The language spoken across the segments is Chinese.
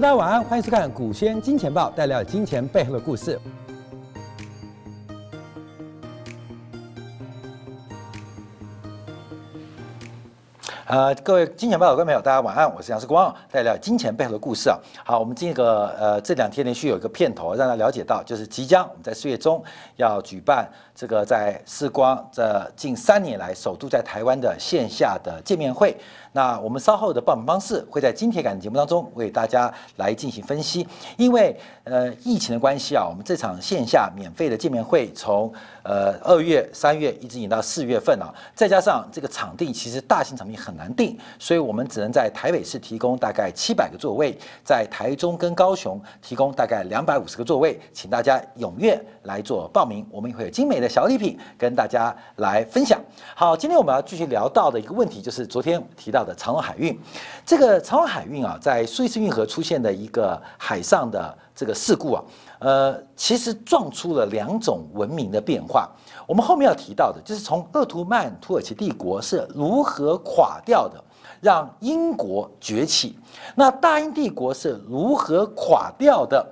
大家晚安，欢迎收看《股轩金钱报》，带来金钱背后的故事。呃，各位金钱报的观众朋友，大家晚安，我是杨世光，带来金钱背后的故事啊。好，我们这个呃这两天连续有一个片头，让大家了解到，就是即将我们在四月中要举办这个在世光这近三年来首度在台湾的线下的见面会。那我们稍后的报名方式会在金铁杆的节目当中为大家来进行分析。因为呃疫情的关系啊，我们这场线下免费的见面会从呃二月、三月一直引到四月份啊，再加上这个场地其实大型场地很难定，所以我们只能在台北市提供大概七百个座位，在台中跟高雄提供大概两百五十个座位，请大家踊跃来做报名，我们也会有精美的小礼品跟大家来分享。好，今天我们要继续聊到的一个问题就是昨天提到。的长荣海运，这个长荣海运啊，在苏伊士运河出现的一个海上的这个事故啊，呃，其实撞出了两种文明的变化。我们后面要提到的，就是从鄂图曼土耳其帝国是如何垮掉的，让英国崛起；那大英帝国是如何垮掉的。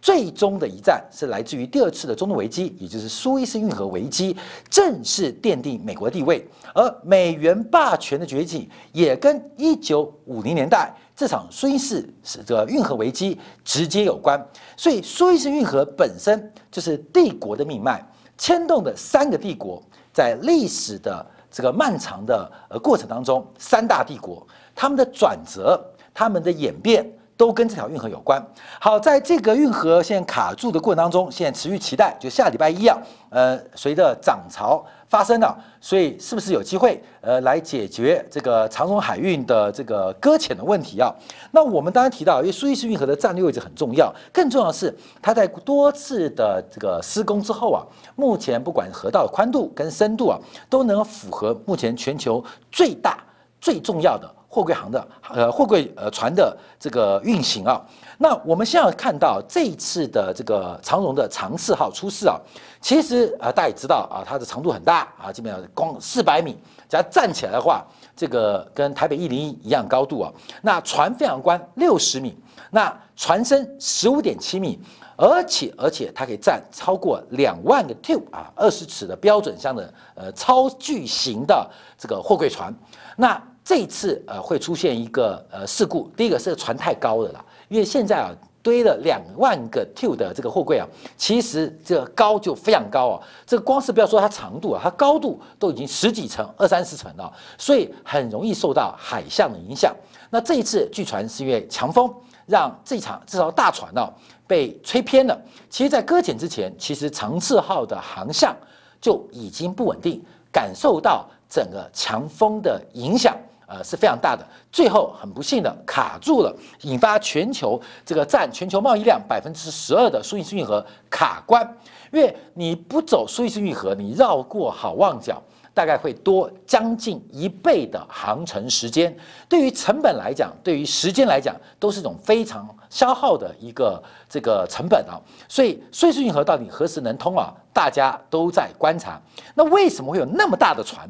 最终的一战是来自于第二次的中东危机，也就是苏伊士运河危机，正式奠定美国地位。而美元霸权的崛起，也跟一九五零年代这场苏伊士是这个运河危机直接有关。所以，苏伊士运河本身就是帝国的命脉，牵动的三个帝国，在历史的这个漫长的呃过程当中，三大帝国他们的转折，他们的演变。都跟这条运河有关。好，在这个运河现在卡住的过程当中，现在持续期待，就下礼拜一啊，呃，随着涨潮发生了，所以是不是有机会呃来解决这个长荣海运的这个搁浅的问题啊？那我们当然提到，因为苏伊士运河的战略位置很重要，更重要的是它在多次的这个施工之后啊，目前不管河道宽度跟深度啊，都能符合目前全球最大最重要的。货柜行的呃货柜呃船的这个运行啊，那我们现在看到这一次的这个长荣的长四号出事啊，其实啊大家也知道啊，它的长度很大啊，基本上光四百米，只要站起来的话，这个跟台北一零一一样高度啊。那船非常宽，六十米，那船身十五点七米，而且而且它可以站超过两万个 T 啊，二十尺的标准箱的呃超巨型的这个货柜船，那。这一次呃会出现一个呃事故，第一个是船太高了啦，因为现在啊堆了两万个 T 的这个货柜啊，其实这个高就非常高啊，这个光是不要说它长度啊，它高度都已经十几层、二三十层了，所以很容易受到海象的影响。那这一次据传是因为强风让这场这艘大船呢被吹偏了。其实，在搁浅之前，其实长次号的航向就已经不稳定，感受到整个强风的影响。呃是非常大的，最后很不幸的卡住了，引发全球这个占全球贸易量百分之十二的苏伊士运河卡关，因为你不走苏伊士运河，你绕过好望角，大概会多将近一倍的航程时间，对于成本来讲，对于时间来讲，都是一种非常消耗的一个这个成本啊，所以苏伊士运河到底何时能通啊？大家都在观察，那为什么会有那么大的船？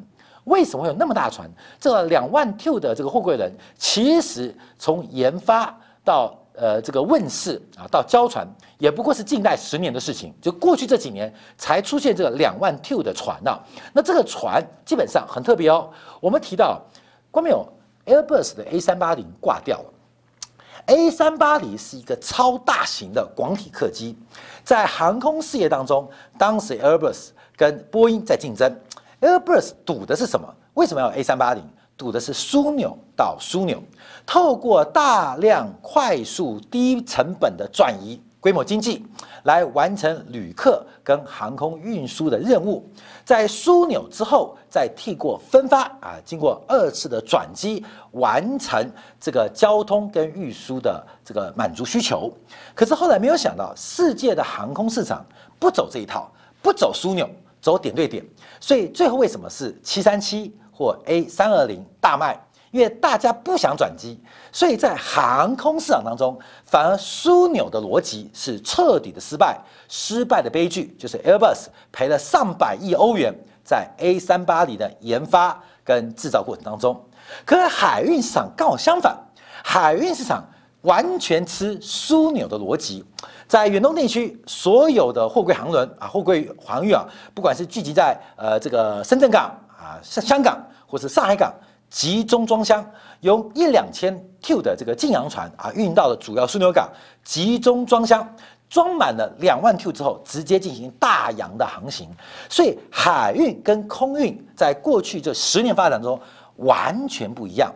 为什么会有那么大船？这两万 T 的这个货柜人，其实从研发到呃这个问世啊，到交船，也不过是近代十年的事情。就过去这几年才出现这个两万 T 的船呐。那这个船基本上很特别哦。我们提到，光没有 Airbus 的 A 三八零挂掉了。A 三八零是一个超大型的广体客机，在航空事业当中，当时 Airbus 跟波音在竞争。Airbus 赌的是什么？为什么要 A 三八零？赌的是枢纽到枢纽，透过大量快速低成本的转移，规模经济来完成旅客跟航空运输的任务。在枢纽之后，再替过分发啊，经过二次的转机，完成这个交通跟运输的这个满足需求。可是后来没有想到，世界的航空市场不走这一套，不走枢纽。走点对点，所以最后为什么是七三七或 A 三二零大卖？因为大家不想转机，所以在航空市场当中，反而枢纽的逻辑是彻底的失败，失败的悲剧就是 Airbus 赔了上百亿欧元在 A 三八零的研发跟制造过程当中。可海运市场刚好相反，海运市场完全吃枢纽的逻辑。在远东地区，所有的货柜航轮啊，货柜航运啊，不管是聚集在呃这个深圳港啊、香香港或是上海港，集中装箱，由一两千 Q 的这个晋阳船啊运到了主要枢纽港，集中装箱，装满了两万 Q 之后，直接进行大洋的航行。所以海运跟空运在过去这十年发展中完全不一样，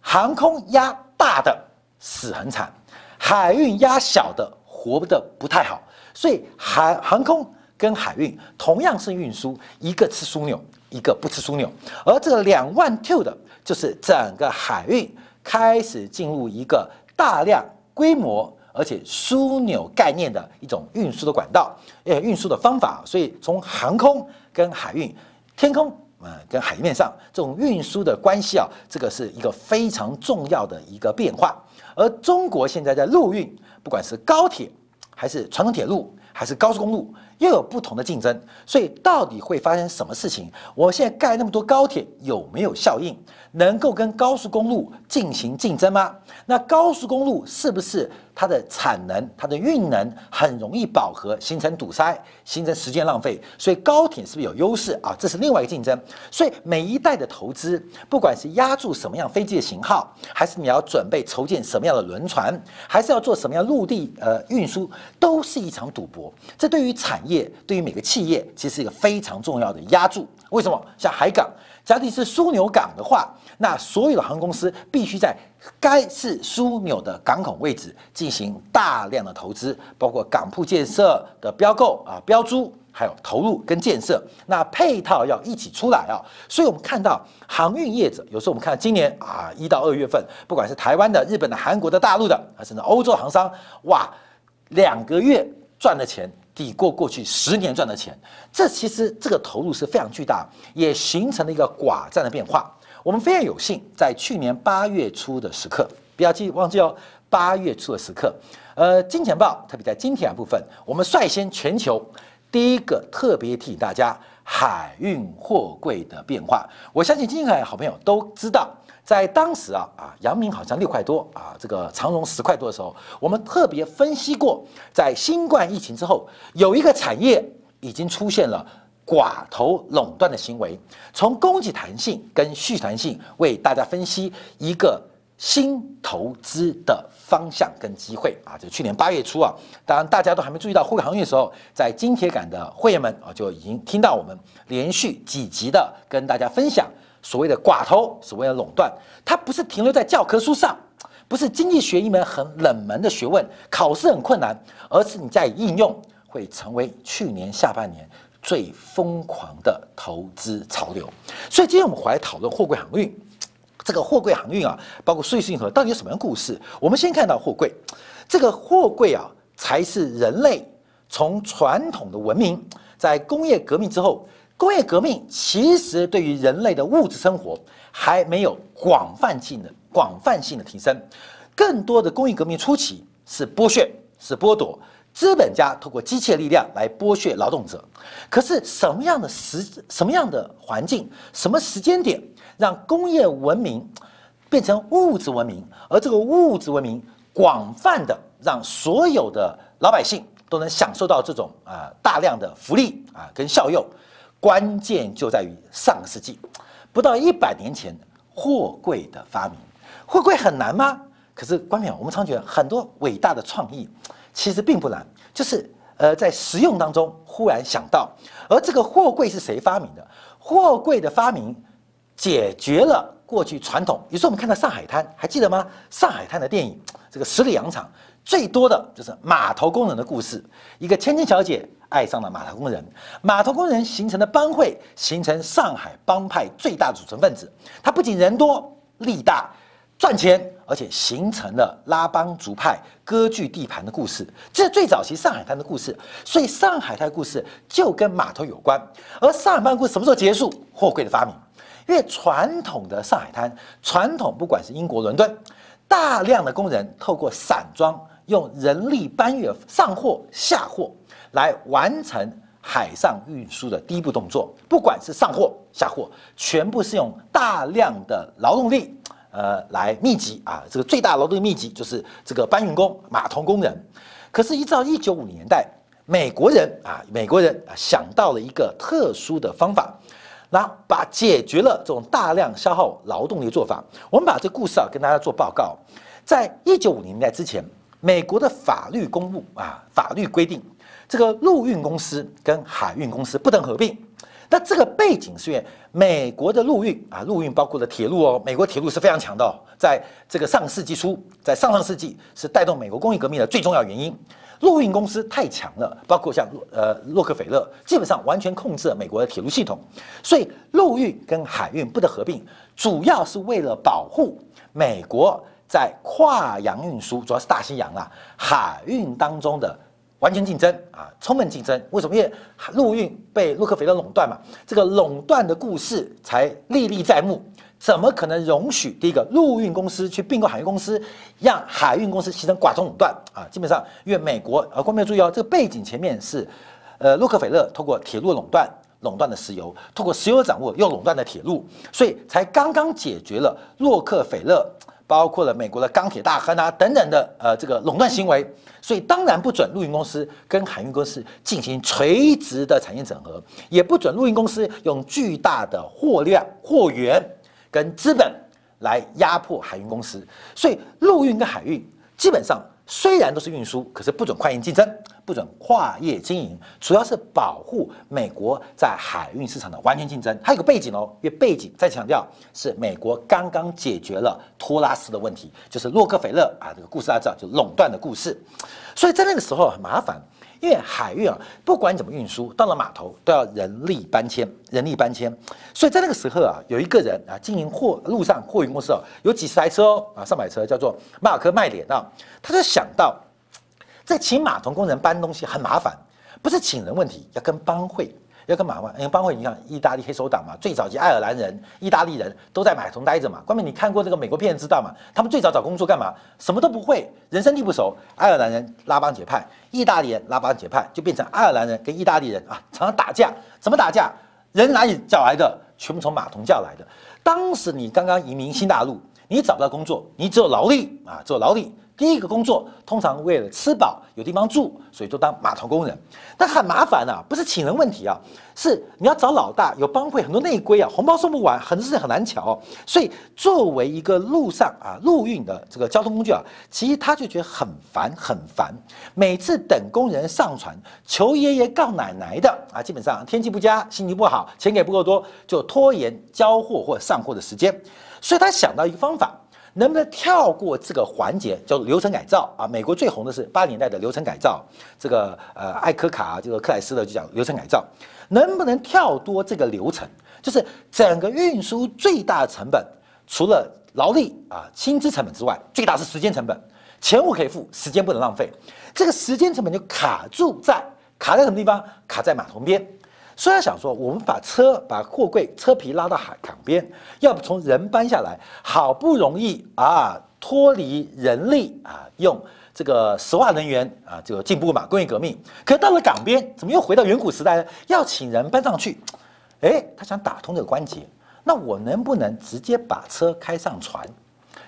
航空压大的死很惨，海运压小的。活得不太好，所以海航空跟海运同样是运输，一个吃枢纽，一个不吃枢纽。而这个两万 Q 的，就是整个海运开始进入一个大量规模而且枢纽概念的一种运输的管道，呃，运输的方法。所以从航空跟海运，天空呃跟海面上这种运输的关系啊，这个是一个非常重要的一个变化。而中国现在在陆运。不管是高铁，还是传统铁路，还是高速公路，又有不同的竞争，所以到底会发生什么事情？我现在盖那么多高铁有没有效应？能够跟高速公路进行竞争吗？那高速公路是不是它的产能、它的运能很容易饱和，形成堵塞，形成时间浪费？所以高铁是不是有优势啊？这是另外一个竞争。所以每一代的投资，不管是压住什么样飞机的型号，还是你要准备筹建什么样的轮船，还是要做什么样陆地呃运输，都是一场赌博。这对于产业，对于每个企业，其实是一个非常重要的压住。为什么？像海港。假定是枢纽港的话，那所有的航空公司必须在该是枢纽的港口位置进行大量的投资，包括港铺建设的标购啊、标租，还有投入跟建设，那配套要一起出来啊。所以我们看到航运业者，有时候我们看今年啊一到二月份，不管是台湾的、日本的、韩国的、大陆的，还甚至欧洲航商，哇，两个月赚的钱。抵过过去十年赚的钱，这其实这个投入是非常巨大，也形成了一个寡占的变化。我们非常有幸，在去年八月初的时刻，不要记忘记哦，八月初的时刻，呃，金钱豹特别在今天部分，我们率先全球第一个特别提醒大家海运货柜的变化。我相信金海好朋友都知道。在当时啊啊，阳明好像六块多啊，这个长荣十块多的时候，我们特别分析过，在新冠疫情之后，有一个产业已经出现了寡头垄断的行为。从供给弹性跟需求弹性为大家分析一个新投资的方向跟机会啊。就去年八月初啊，当大家都还没注意到货柜航运的时候，在金铁杆的会员们啊就已经听到我们连续几集的跟大家分享。所谓的寡头，所谓的垄断，它不是停留在教科书上，不是经济学一门很冷门的学问，考试很困难，而是你加以应用，会成为去年下半年最疯狂的投资潮流。所以今天我们回来讨论货柜航运，这个货柜航运啊，包括税运河到底有什么样故事？我们先看到货柜，这个货柜啊，才是人类从传统的文明，在工业革命之后。工业革命其实对于人类的物质生活还没有广泛性的广泛性的提升，更多的工业革命初期是剥削，是剥夺，资本家通过机械力量来剥削劳动者。可是什么样的时什么样的环境，什么时间点让工业文明变成物质文明，而这个物质文明广泛的让所有的老百姓都能享受到这种啊大量的福利啊跟效用。关键就在于上个世纪不到一百年前货柜的发明。货柜很难吗？可是关淼，我们常觉得很多伟大的创意其实并不难，就是呃在实用当中忽然想到。而这个货柜是谁发明的？货柜的发明解决了过去传统。比如说我们看到上海滩，还记得吗？上海滩的电影，这个十里洋场最多的就是码头工人的故事，一个千金小姐。爱上了码头工人，码头工人形成的帮会，形成上海帮派最大组成分子。他不仅人多力大，赚钱，而且形成了拉帮族派割据地盘的故事。这是最早期上海滩的故事，所以上海滩的故事就跟码头有关。而上海滩故事什么时候结束？货柜的发明。因为传统的上海滩，传统不管是英国伦敦，大量的工人透过散装，用人力搬运上货下货。来完成海上运输的第一步动作，不管是上货下货，全部是用大量的劳动力呃来密集啊，这个最大劳动力密集就是这个搬运工、码头工人。可是，一直到一九五零年代，美国人啊，美国人啊想到了一个特殊的方法，那把解决了这种大量消耗劳动力的做法。我们把这故事啊跟大家做报告，在一九五零年代之前，美国的法律公布啊，法律规定。这个陆运公司跟海运公司不能合并，那这个背景是美国的陆运啊，陆运包括了铁路哦，美国铁路是非常强的，哦在这个上世纪初，在上上世纪是带动美国工业革命的最重要原因。陆运公司太强了，包括像呃洛克菲勒，基本上完全控制了美国的铁路系统，所以陆运跟海运不得合并，主要是为了保护美国在跨洋运输，主要是大西洋啊海运当中的。完全竞争啊，充分竞争。为什么？因为陆运被洛克菲勒垄断嘛，这个垄断的故事才历历在目。怎么可能容许第一个陆运公司去并购海运公司，让海运公司形成寡头垄断啊？基本上，因为美国，呃，观众注意哦，这个背景前面是，呃，洛克菲勒通过铁路垄断垄断的石油，通过石油掌握又垄断的铁路，所以才刚刚解决了洛克菲勒。包括了美国的钢铁大亨啊等等的呃这个垄断行为，所以当然不准陆运公司跟海运公司进行垂直的产业整合，也不准陆运公司用巨大的货量、货源跟资本来压迫海运公司。所以陆运跟海运基本上。虽然都是运输，可是不准跨境竞争，不准跨业经营，主要是保护美国在海运市场的完全竞争。还有个背景哦，因为背景再强调是美国刚刚解决了托拉斯的问题，就是洛克菲勒啊，这个故事大家知道，就垄断的故事。所以在那个时候很麻烦。因为海运啊，不管怎么运输，到了码头都要人力搬迁，人力搬迁。所以在那个时候啊，有一个人啊，经营货路上货运公司哦，有几十台车哦，啊，上百车，叫做马尔科麦脸啊，他就想到，在请码头工人搬东西很麻烦，不是请人问题，要跟帮会。要跟马万，因为帮会，你看意大利黑手党嘛，最早期爱尔兰人、意大利人都在码头待着嘛。关键你看过这个美国片知道嘛？他们最早找工作干嘛？什么都不会，人生地不熟。爱尔兰人拉帮结派，意大利人拉帮结派，就变成爱尔兰人跟意大利人啊，常常打架。怎么打架？人哪里叫来的？全部从码头叫来的。当时你刚刚移民新大陆，你找不到工作，你只有劳力啊，只有劳力。第一个工作通常为了吃饱有地方住，所以就当码头工人，但很麻烦啊，不是请人问题啊，是你要找老大，有帮会很多内规啊，红包送不完，很多事情很难瞧。所以作为一个路上啊陆运的这个交通工具啊，其实他就觉得很烦很烦，每次等工人上船，求爷爷告奶奶的啊，基本上天气不佳，心情不好，钱给不够多，就拖延交货或上货的时间，所以他想到一个方法。能不能跳过这个环节，叫做流程改造啊？美国最红的是八十年代的流程改造，这个呃艾科卡这个克莱斯勒就讲流程改造，能不能跳多这个流程？就是整个运输最大的成本，除了劳力啊薪资成本之外，最大是时间成本，钱我可以付，时间不能浪费，这个时间成本就卡住在卡在什么地方？卡在码头边。虽然想说，我们把车把货柜车皮拉到海港边，要不从人搬下来，好不容易啊脱离人力啊，用这个石化能源啊，这个进步嘛，工业革命。可到了港边，怎么又回到远古时代呢？要请人搬上去，哎，他想打通这个关节，那我能不能直接把车开上船，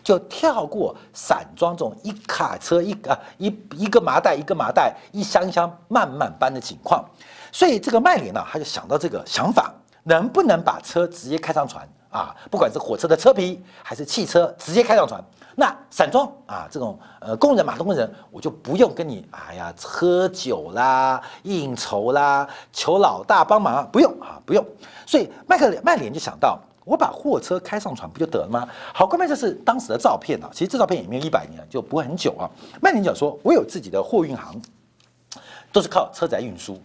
就跳过散装这种一卡车一啊一一个麻袋一个麻袋一箱一箱慢慢搬的情况？所以这个麦林呢，他就想到这个想法，能不能把车直接开上船啊？不管是火车的车皮，还是汽车，直接开上船。那散装啊，这种呃工人、码头工人，我就不用跟你哎呀喝酒啦、应酬啦、求老大帮忙，不用啊，不用。所以麦克麦林就想到，我把货车开上船不就得了吗？好，关键这是当时的照片啊，其实这照片也没有一百年，就不会很久啊。麦林讲说，我有自己的货运行，都是靠车载运输。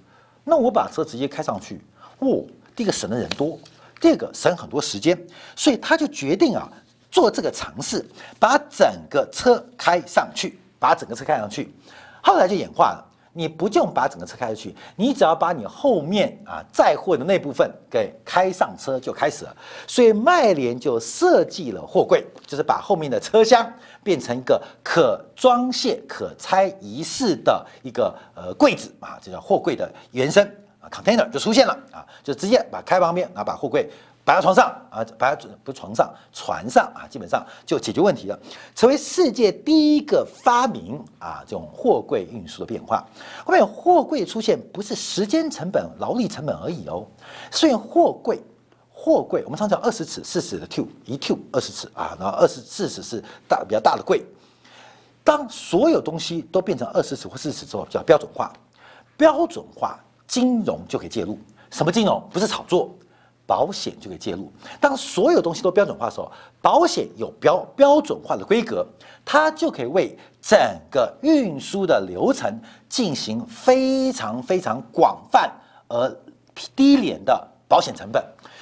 那我把车直接开上去，哦，第一个省的人多，第二个省很多时间，所以他就决定啊做这个尝试，把整个车开上去，把整个车开上去，后来就演化了，你不用把整个车开上去，你只要把你后面啊载货的那部分给开上车就开始了，所以麦联就设计了货柜，就是把后面的车厢变成一个可装卸、可拆移式的一个呃柜子啊，这叫货柜的原生啊，container 就出现了啊，就直接把开旁边，然后把货柜摆到床上啊，摆在不床上，船上啊，基本上就解决问题了，成为世界第一个发明啊这种货柜运输的变化。后面货柜出现不是时间成本、劳力成本而已哦，所以货柜。货柜，我们常讲二十尺、四十的 teu，一 teu 二十尺啊，然后二十四尺是大比较大的柜。当所有东西都变成二十尺或四十之后，叫标准化。标准化，金融就可以介入。什么金融？不是炒作，保险就可以介入。当所有东西都标准化的时候，保险有标标准化的规格，它就可以为整个运输的流程进行非常非常广泛而低廉的保险成本。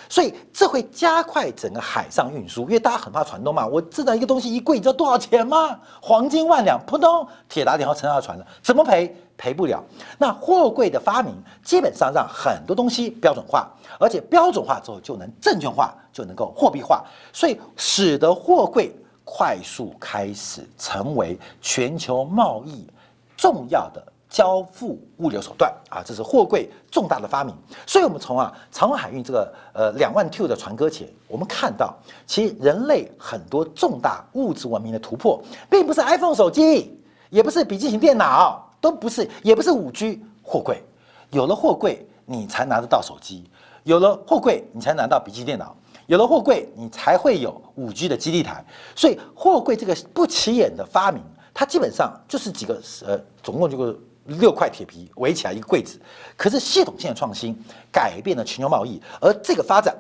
所以这会加快整个海上运输，因为大家很怕船东嘛。我制造一个东西一贵，你知道多少钱吗？黄金万两，扑通，铁打点号沉下船了，怎么赔？赔不了。那货柜的发明，基本上让很多东西标准化，而且标准化之后就能证券化，就能够货币化，所以使得货柜快速开始成为全球贸易重要的。交付物流手段啊，这是货柜重大的发明。所以，我们从啊长荣海运这个呃两万 T 的船搁浅，我们看到，其实人类很多重大物质文明的突破，并不是 iPhone 手机，也不是笔记型电脑，都不是，也不是五 G 货柜。有了货柜，你才拿得到手机；有了货柜，你才拿到笔记电脑；有了货柜，你才会有五 G 的基地台。所以，货柜这个不起眼的发明，它基本上就是几个呃，总共就个。六块铁皮围起来一个柜子，可是系统性的创新改变了全球贸易，而这个发展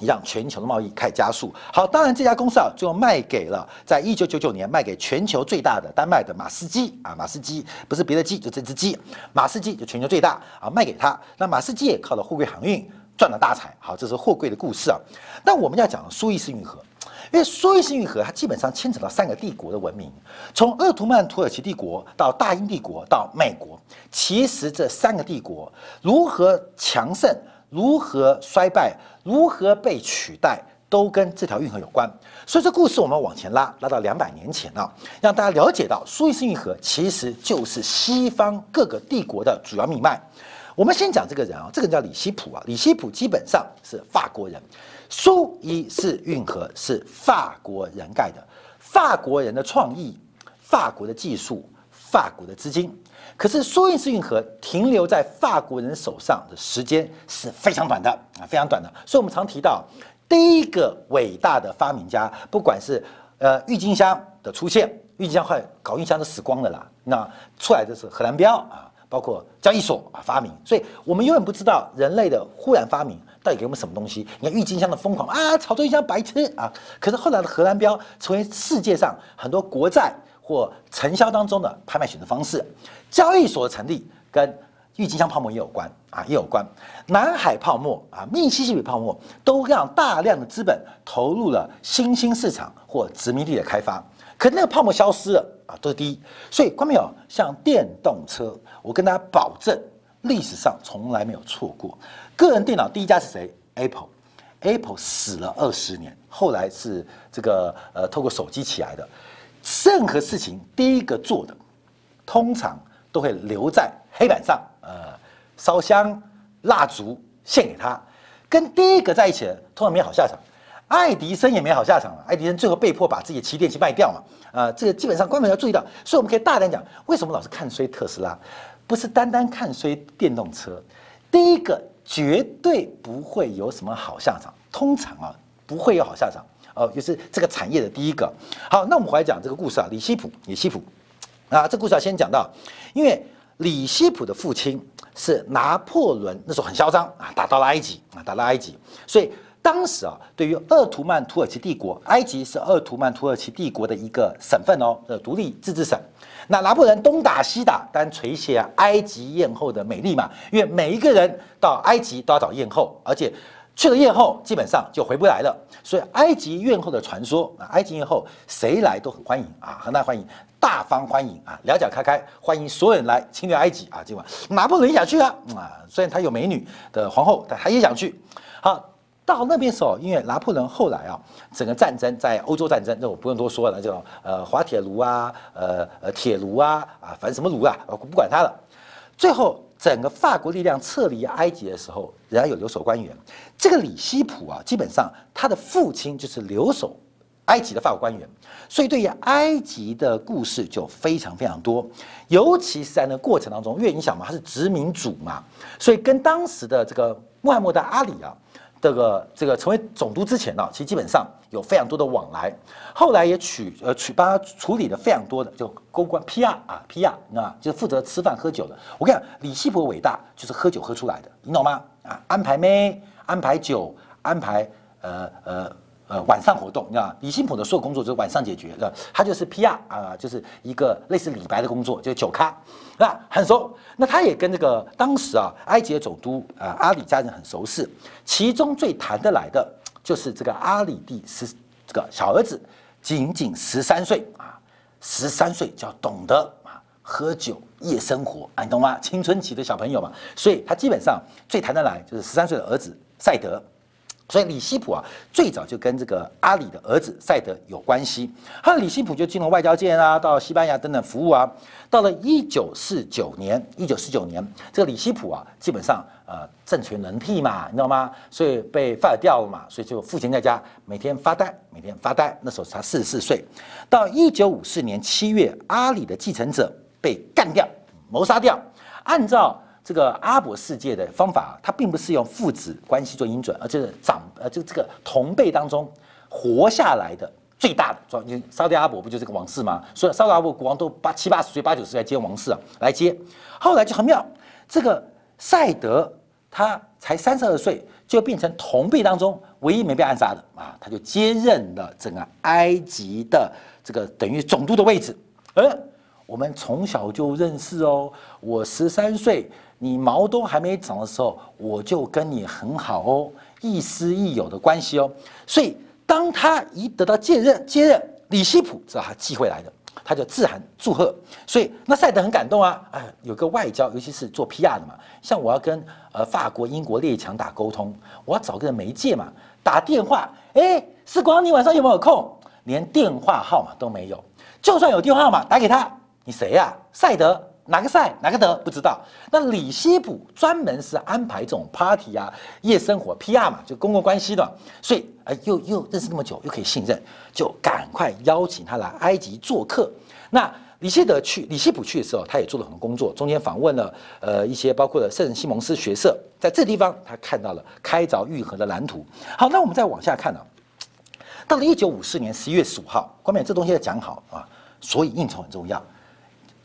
让全球的贸易开始加速。好，当然这家公司啊，最后卖给了在一九九九年卖给全球最大的丹麦的马斯基啊，马斯基不是别的鸡，就这只鸡，马斯基就全球最大啊，卖给他。那马斯基也靠了货柜航运赚了大财。好，这是货柜的故事啊。但我们要讲苏伊士运河。因为苏伊士运河，它基本上牵扯到三个帝国的文明，从鄂图曼土耳其帝国到大英帝国到美国，其实这三个帝国如何强盛、如何衰败、如何被取代，都跟这条运河有关。所以这故事我们往前拉，拉到两百年前啊，让大家了解到苏伊士运河其实就是西方各个帝国的主要命脉。我们先讲这个人啊，这个人叫李希普啊，李希普基本上是法国人。苏伊士运河是法国人盖的，法国人的创意，法国的技术，法国的资金。可是苏伊士运河停留在法国人手上的时间是非常短的啊，非常短的。所以我们常提到第一个伟大的发明家，不管是呃郁金香的出现，郁金香快搞郁金香都死光了啦，那出来的是荷兰标啊，包括交易所啊发明。所以我们永远不知道人类的忽然发明。到底给我们什么东西？你看郁金香的疯狂啊，炒作郁金香白痴啊！可是后来的荷兰标成为世界上很多国债或承销当中的拍卖选择方式。交易所的成立跟郁金香泡沫也有关啊，也有关。南海泡沫啊，密西西比泡沫都让大量的资本投入了新兴市场或殖民地的开发。可那个泡沫消失了啊，都是第一。所以，关没有像电动车，我跟大家保证，历史上从来没有错过。个人电脑第一家是谁？Apple，Apple 死了二十年，后来是这个呃透过手机起来的。任何事情第一个做的，通常都会留在黑板上，呃，烧香蜡烛献给他。跟第一个在一起的，通常没好下场。爱迪生也没好下场了，爱迪生最后被迫把自己的旗电器卖掉嘛。啊，这个基本上官媒要注意到，所以我们可以大胆讲，为什么老是看衰特斯拉？不是单单看衰电动车，第一个。绝对不会有什么好下场，通常啊不会有好下场，哦，就是这个产业的第一个。好，那我们回来讲这个故事啊，李希普，李希普，啊，这故事要先讲到，因为李希普的父亲是拿破仑，那时候很嚣张啊，打到了埃及啊，打到埃及，所以当时啊，对于鄂图曼土耳其帝国，埃及是鄂图曼土耳其帝国的一个省份哦，呃，独立自治省。那拿破仑东打西打，当然垂涎埃及艳后的美丽嘛。因为每一个人到埃及都要找艳后，而且去了艳后基本上就回不来了。所以埃及艳后的传说啊，埃及艳后谁来都很欢迎啊，很大欢迎，大方欢迎啊，两脚开开，欢迎所有人来侵略埃及啊。今晚拿破仑也想去啊，啊，虽然他有美女的皇后，但他也想去。好。到那边时候，因为拿破仑后来啊，整个战争在欧洲战争，这我不用多说了，这种呃滑铁卢啊，呃呃铁卢啊啊，反正什么卢啊，我不管他了。最后整个法国力量撤离埃及的时候，仍然有留守官员。这个李希普啊，基本上他的父亲就是留守埃及的法国官员，所以对于埃及的故事就非常非常多。尤其是在那过程当中，越影响嘛，他是殖民主嘛，所以跟当时的这个穆罕默德阿里啊。这个这个成为总督之前呢，其实基本上有非常多的往来，后来也取呃取帮他处理的非常多的就公关 PR 啊 PR 啊，就是负责吃饭喝酒的。我跟你讲，李希博伟大就是喝酒喝出来的，你懂吗？啊，安排妹，安排酒，安排呃呃。呃，晚上活动，你知道李新普的所有工作就是晚上解决，的，他就是 PR 啊，就是一个类似李白的工作，就是酒咖，那很熟。那他也跟这个当时啊，埃及的总督啊阿里家人很熟识，其中最谈得来的就是这个阿里第十这个小儿子，仅仅十三岁啊，十三岁就要懂得啊喝酒夜生活啊，你懂吗？青春期的小朋友嘛，所以他基本上最谈得来就是十三岁的儿子赛德。所以李希普啊，最早就跟这个阿里的儿子赛德有关系。后来李希普就进入外交界啊，到西班牙等等服务啊。到了一九四九年，一九四九年，这个李希普啊，基本上呃政权轮替嘛，你知道吗？所以被 f 掉了嘛，所以就父亲在家每天发呆，每天发呆。那时候才四十四岁。到一九五四年七月，阿里的继承者被干掉、谋杀掉。按照这个阿伯世界的方法，它并不是用父子关系做音准，而是长呃，就这个同辈当中活下来的最大的，就沙特阿伯不就是个王室吗？所以沙特阿伯国王都八七八十岁、八九十岁来接王室啊，来接。后来就很妙，这个赛德他才三十二岁，就变成同辈当中唯一没被暗杀的啊，他就接任了整个埃及的这个等于总督的位置。而我们从小就认识哦，我十三岁。你毛都还没长的时候，我就跟你很好哦，亦师亦友的关系哦。所以当他一得到接任，接任李希普知道他机会来的，他就自函祝贺。所以那赛德很感动啊，哎，有个外交，尤其是做 PR 的嘛，像我要跟呃法国、英国列强打沟通，我要找个媒介嘛，打电话，哎，时光，你晚上有没有空？连电话号码都没有，就算有电话号码，打给他，你谁呀？赛德。哪个赛哪个德不知道？那李希普专门是安排这种 party 啊、夜生活 PR 嘛，就公共关系的，所以哎，又又认识那么久，又可以信任，就赶快邀请他来埃及做客。那李希德去，李希普去的时候，他也做了很多工作，中间访问了呃一些包括了圣西蒙斯学社，在这地方他看到了开凿玉河的蓝图。好，那我们再往下看呢，到了一九五四年十一月十五号，关冕这东西要讲好啊，所以应酬很重要。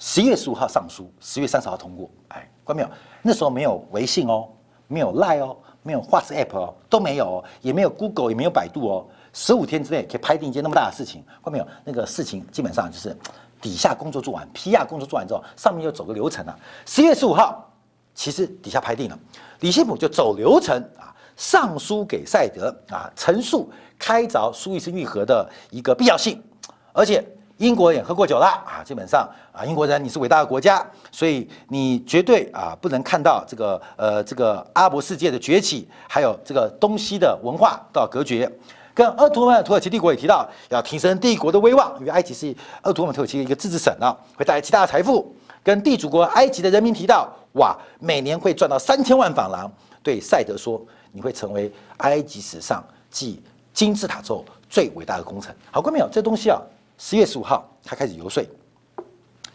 十月十五号上书，十月三十号通过。哎，关没有？那时候没有微信哦，没有 Line 哦，没有 WhatsApp 哦，都没有，也没有 Google，也没有百度哦。十五天之内可以拍定一件那么大的事情，关没有？那个事情基本上就是底下工作做完，PR 工作做完之后，上面就走个流程啊。十月十五号，其实底下拍定了，李希普就走流程啊，上书给赛德啊，陈述开凿苏伊士运河的一个必要性，而且。英国也喝过酒了啊，基本上啊，英国人你是伟大的国家，所以你绝对啊不能看到这个呃这个阿拉伯世界的崛起，还有这个东西的文化都要隔绝。跟鄂图曼土耳其帝国也提到要提升帝国的威望，因为埃及是鄂图曼土耳其的一个自治省啊，会带来极大的财富。跟地主国埃及的人民提到，哇，每年会赚到三千万法郎。对赛德说，你会成为埃及史上继金字塔之后最伟大的工程。好，观众朋友，这东西啊。十月十五号，他开始游说，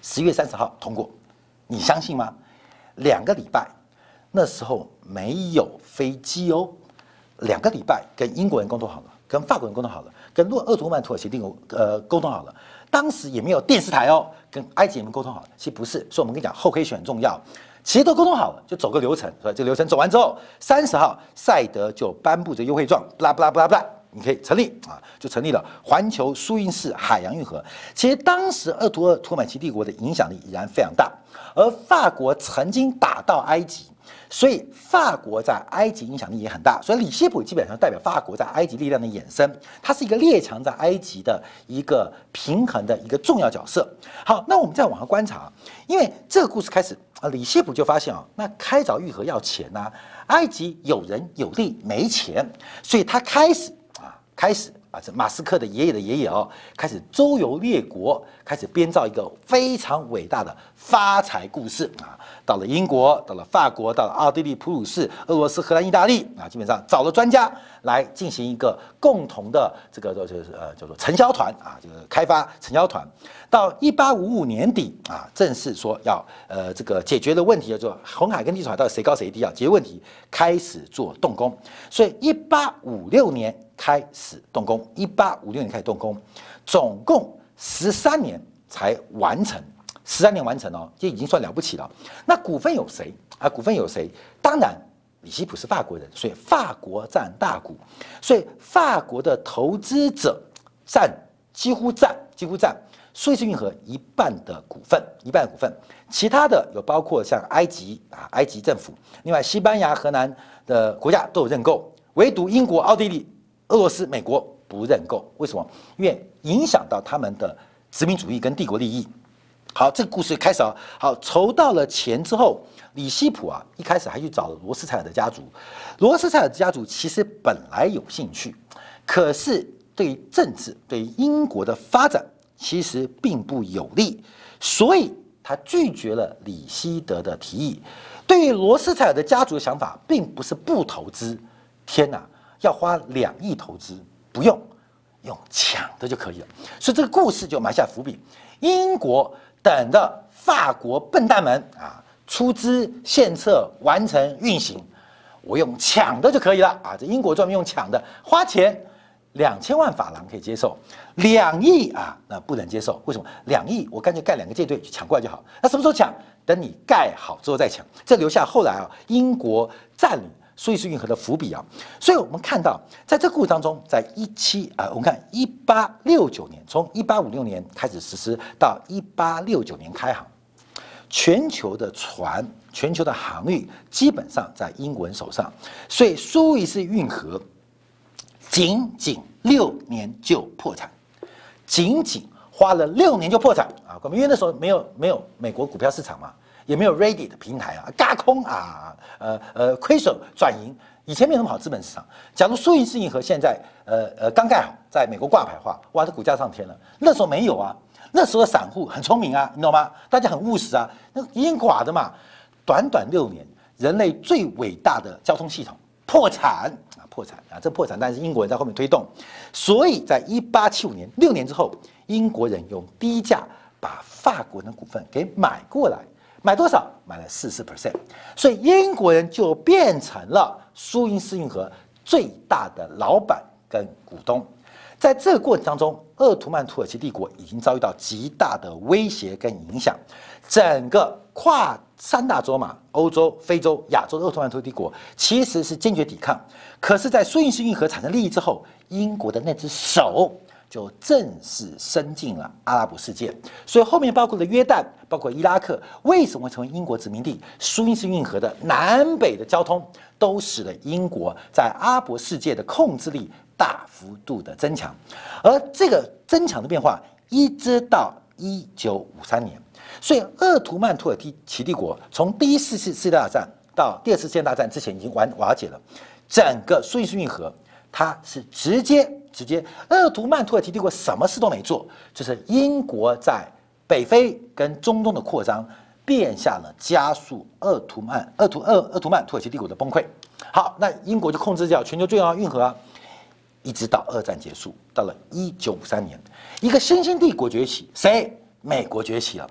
十月三十号通过，你相信吗？两个礼拜，那时候没有飞机哦，两个礼拜跟英国人沟通好了，跟法国人沟通好了，跟鄂鄂图曼土耳其定呃沟通好了，当时也没有电视台哦，跟埃及人沟通好了，其实不是，所以我们跟你讲后黑选很重要，其实都沟通好了，就走个流程，是吧？这个流程走完之后，三十号赛德就颁布这优惠状，不啦不啦不啦不啦。你可以成立啊，就成立了环球苏伊士海洋运河。其实当时鄂图尔土耳其帝国的影响力依然非常大，而法国曾经打到埃及，所以法国在埃及影响力也很大。所以里希普基本上代表法国在埃及力量的衍生，它是一个列强在埃及的一个平衡的一个重要角色。好，那我们再往下观察，因为这个故事开始啊，里希普就发现啊，那开凿运河要钱呐，埃及有人有力没钱，所以他开始。开始啊，这马斯克的爷爷的爷爷哦，开始周游列国，开始编造一个非常伟大的发财故事啊。到了英国，到了法国，到了奥地利、普鲁士、俄罗斯、荷兰、意大利啊，基本上找了专家来进行一个共同的这个就是呃叫做承销团啊，就是开发承销团。到一八五五年底啊，正式说要呃这个解决的问题，叫做红海跟地中海到底谁高谁低啊？解决问题开始做动工。所以一八五六年开始动工，一八五六年开始动工，总共十三年才完成。十三年完成哦，这已经算了不起了。那股份有谁啊？股份有谁？当然，李希普是法国人，所以法国占大股，所以法国的投资者占几乎占几乎占苏伊士运河一半的股份，一半股份。其他的有包括像埃及啊，埃及政府，另外西班牙、荷兰的国家都有认购，唯独英国、奥地利、俄罗斯、美国不认购。为什么？因为影响到他们的殖民主义跟帝国利益。好，这个故事开始啊。好，筹到了钱之后，李希普啊，一开始还去找罗斯柴尔德家族。罗斯柴尔德家族其实本来有兴趣，可是对政治、对英国的发展，其实并不有利，所以他拒绝了李希德的提议。对于罗斯柴尔德家族的想法，并不是不投资。天哪，要花两亿投资，不用，用抢的就可以了。所以这个故事就埋下伏笔。英国。等着法国笨蛋们啊出资献策完成运行，我用抢的就可以了啊！这英国专门用抢的，花钱两千万法郎可以接受，两亿啊那不能接受。为什么？两亿我干脆盖两个舰队去抢过来就好。那什么时候抢？等你盖好之后再抢。这留下后来啊英国占领苏伊士运河的伏笔啊。所以我们看到，在这个故事当中，在一七啊，我们看一八六九年，从一八五六年开始实施到一八六九年开航。全球的船，全球的航运基本上在英国人手上，所以苏伊士运河仅仅六年就破产，仅仅花了六年就破产啊！因为那时候没有没有美国股票市场嘛，也没有 ready 的平台啊，嘎空啊，呃呃亏损转盈，以前没有那么好资本市场。假如苏伊士运河现在呃呃刚盖好，在美国挂牌化，哇，这股价上天了。那时候没有啊。那时候的散户很聪明啊，你懂吗？大家很务实啊，那已经垮的嘛。短短六年，人类最伟大的交通系统破产啊，破产啊，这破产，但是英国人在后面推动，所以在一八七五年六年之后，英国人用低价把法国的股份给买过来，买多少？买了四十 percent，所以英国人就变成了苏伊士运河最大的老板跟股东。在这个过程当中，鄂图曼土耳其帝国已经遭遇到极大的威胁跟影响。整个跨三大洲嘛，欧洲、非洲、亚洲的鄂图曼土耳其帝国其实是坚决抵抗。可是，在苏伊士运河产生利益之后，英国的那只手就正式伸进了阿拉伯世界。所以后面包括了约旦、包括伊拉克，为什么会成为英国殖民地？苏伊士运河的南北的交通都使得英国在阿拉伯世界的控制力。大幅度的增强，而这个增强的变化一直到一九五三年，所以鄂图曼土耳其帝国从第一次世世界大战到第二次世界大战之前已经完瓦解了，整个苏伊士运河它是直接直接鄂图曼土耳其帝国什么事都没做，就是英国在北非跟中东的扩张，变相了加速鄂图曼鄂图鄂鄂图曼土耳其帝国的崩溃。好，那英国就控制掉全球最重要的运河啊。一直到二战结束，到了一九五三年，一个新兴帝国崛起，谁？美国崛起了。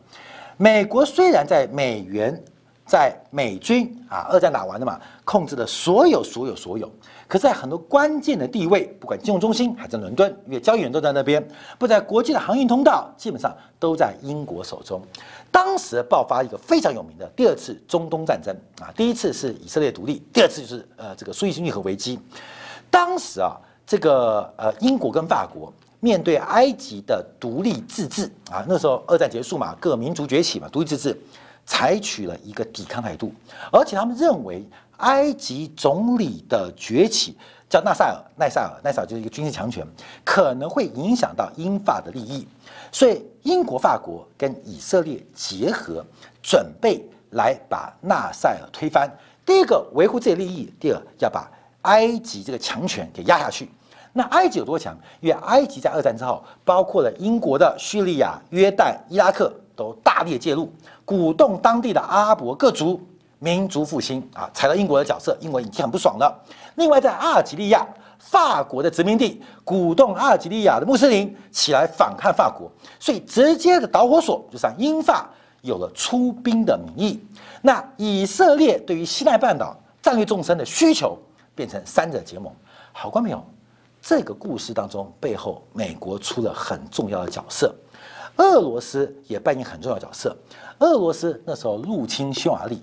美国虽然在美元、在美军啊，二战打完了嘛，控制了所有、所有、所有，可在很多关键的地位，不管金融中心还在伦敦，因为交易员都在那边，不在国际的航运通道，基本上都在英国手中。当时爆发一个非常有名的第二次中东战争啊，第一次是以色列独立，第二次就是呃这个苏伊士运河危机。当时啊。这个呃，英国跟法国面对埃及的独立自治啊，那时候二战结束嘛，各民族崛起嘛，独立自治，采取了一个抵抗态度，而且他们认为埃及总理的崛起叫纳赛尔，奈赛尔，奈赛尔就是一个军事强权，可能会影响到英法的利益，所以英国、法国跟以色列结合，准备来把纳赛尔推翻。第一个维护自己利益，第二要把埃及这个强权给压下去。那埃及有多强？因为埃及在二战之后，包括了英国的叙利亚、约旦、伊拉克都大力介入，鼓动当地的阿拉伯各族民族复兴啊，踩到英国的角色，英国已经很不爽了。另外，在阿尔及利亚，法国的殖民地鼓动阿尔及利亚的穆斯林起来反抗法国，所以直接的导火索就是让英法有了出兵的名义。那以色列对于西奈半岛战略纵深的需求，变成三者结盟。好，观众朋友，这个故事当中背后，美国出了很重要的角色，俄罗斯也扮演很重要的角色。俄罗斯那时候入侵匈牙利，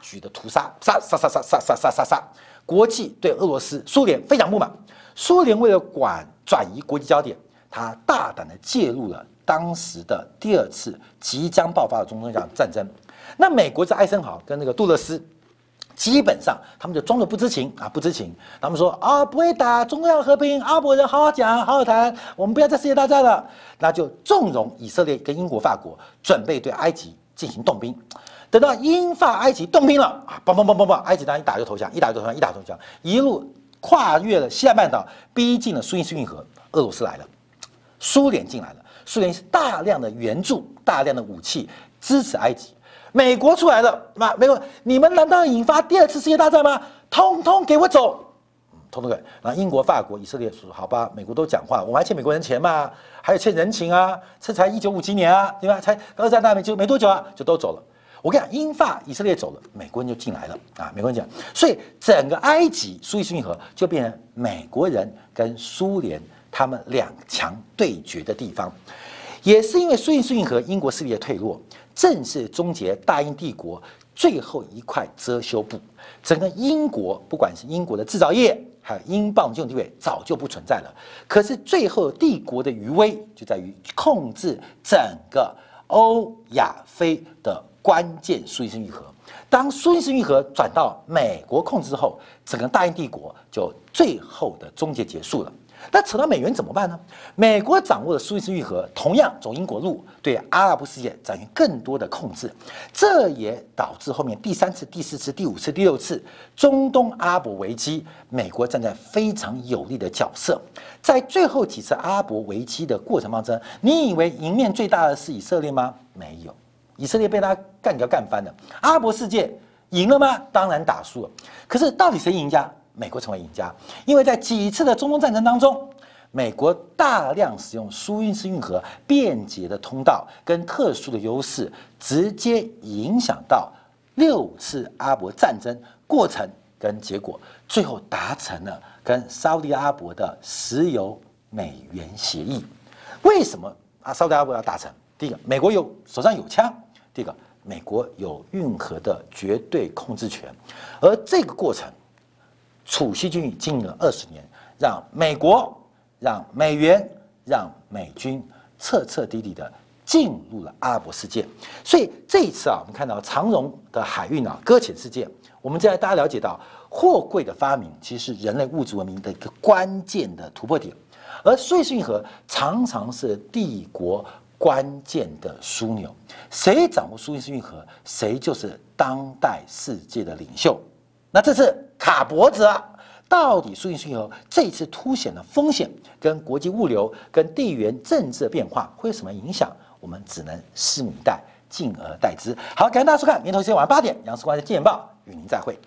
举的屠杀，杀杀杀杀杀杀杀杀杀，国际对俄罗斯、苏联非常不满。苏联为了管转移国际焦点，他大胆的介入了当时的第二次即将爆发的中东战战争。那美国在艾森豪跟那个杜勒斯，基本上他们就装作不知情啊，不知情。他们说啊，不会打，中东要和平，阿拉伯人好好讲，好好谈，我们不要再世界大战了。那就纵容以色列跟英国、法国准备对埃及进行动兵。等到英法埃及动兵了啊，嘣嘣嘣嘣嘣，埃及当然一打就投降，一打就投降，一打就投降，一路跨越了西南半岛，逼近了苏伊士运河，俄罗斯来了，苏联进来了，苏联是大量的援助，大量的武器支持埃及。美国出来了，那美国，你们难道引发第二次世界大战吗？通通给我走！通通给。然后英国、法国、以色列说：“好吧，美国都讲话，我们还欠美国人钱嘛，还有欠人情啊，这才一九五几年啊，对吧？才二战大没就没多久啊，就都走了。我跟你讲，英法以色列走了，美国人就进来了啊！美国人讲，所以整个埃及苏伊士运河就变成美国人跟苏联他们两强对决的地方，也是因为苏伊士运河英国势力的退落。正式终结大英帝国最后一块遮羞布，整个英国不管是英国的制造业，还有英镑这种地位早就不存在了。可是最后帝国的余威就在于控制整个欧亚非的关键苏伊士运河。当苏伊士运河转到美国控制后，整个大英帝国就最后的终结结束了。那扯到美元怎么办呢？美国掌握了苏伊士运河，同样从英国路对阿拉伯世界展现更多的控制，这也导致后面第三次、第四次、第五次、第六次中东阿拉伯危机，美国站在非常有利的角色。在最后几次阿拉伯危机的过程当中，你以为赢面最大的是以色列吗？没有，以色列被他干掉干翻了。阿拉伯世界赢了吗？当然打输了。可是到底谁赢家？美国成为赢家，因为在几次的中东战争当中，美国大量使用苏伊士运河便捷的通道跟特殊的优势，直接影响到六次阿拉伯战争过程跟结果，最后达成了跟沙特阿拉伯的石油美元协议。为什么啊？沙特阿拉伯要达成？第一个，美国有手上有枪；第二个，美国有运河的绝对控制权，而这个过程。储蓄军已经营了二十年，让美国、让美元、让美军彻彻底底的进入了阿拉伯世界。所以这一次啊，我们看到长荣的海运啊搁浅事件，我们在大家了解到货柜的发明其实是人类物质文明的一个关键的突破点，而苏伊士运河常常是帝国关键的枢纽，谁掌握苏伊士运河，谁就是当代世界的领袖。那这次。卡脖子，到底苏伊士运河这次凸显的风险，跟国际物流、跟地缘政治的变化会有什么影响？我们只能拭目以待，敬而待之。好，感谢大家收看，明天同一时间晚上八点，杨世光的《见报》与您再会。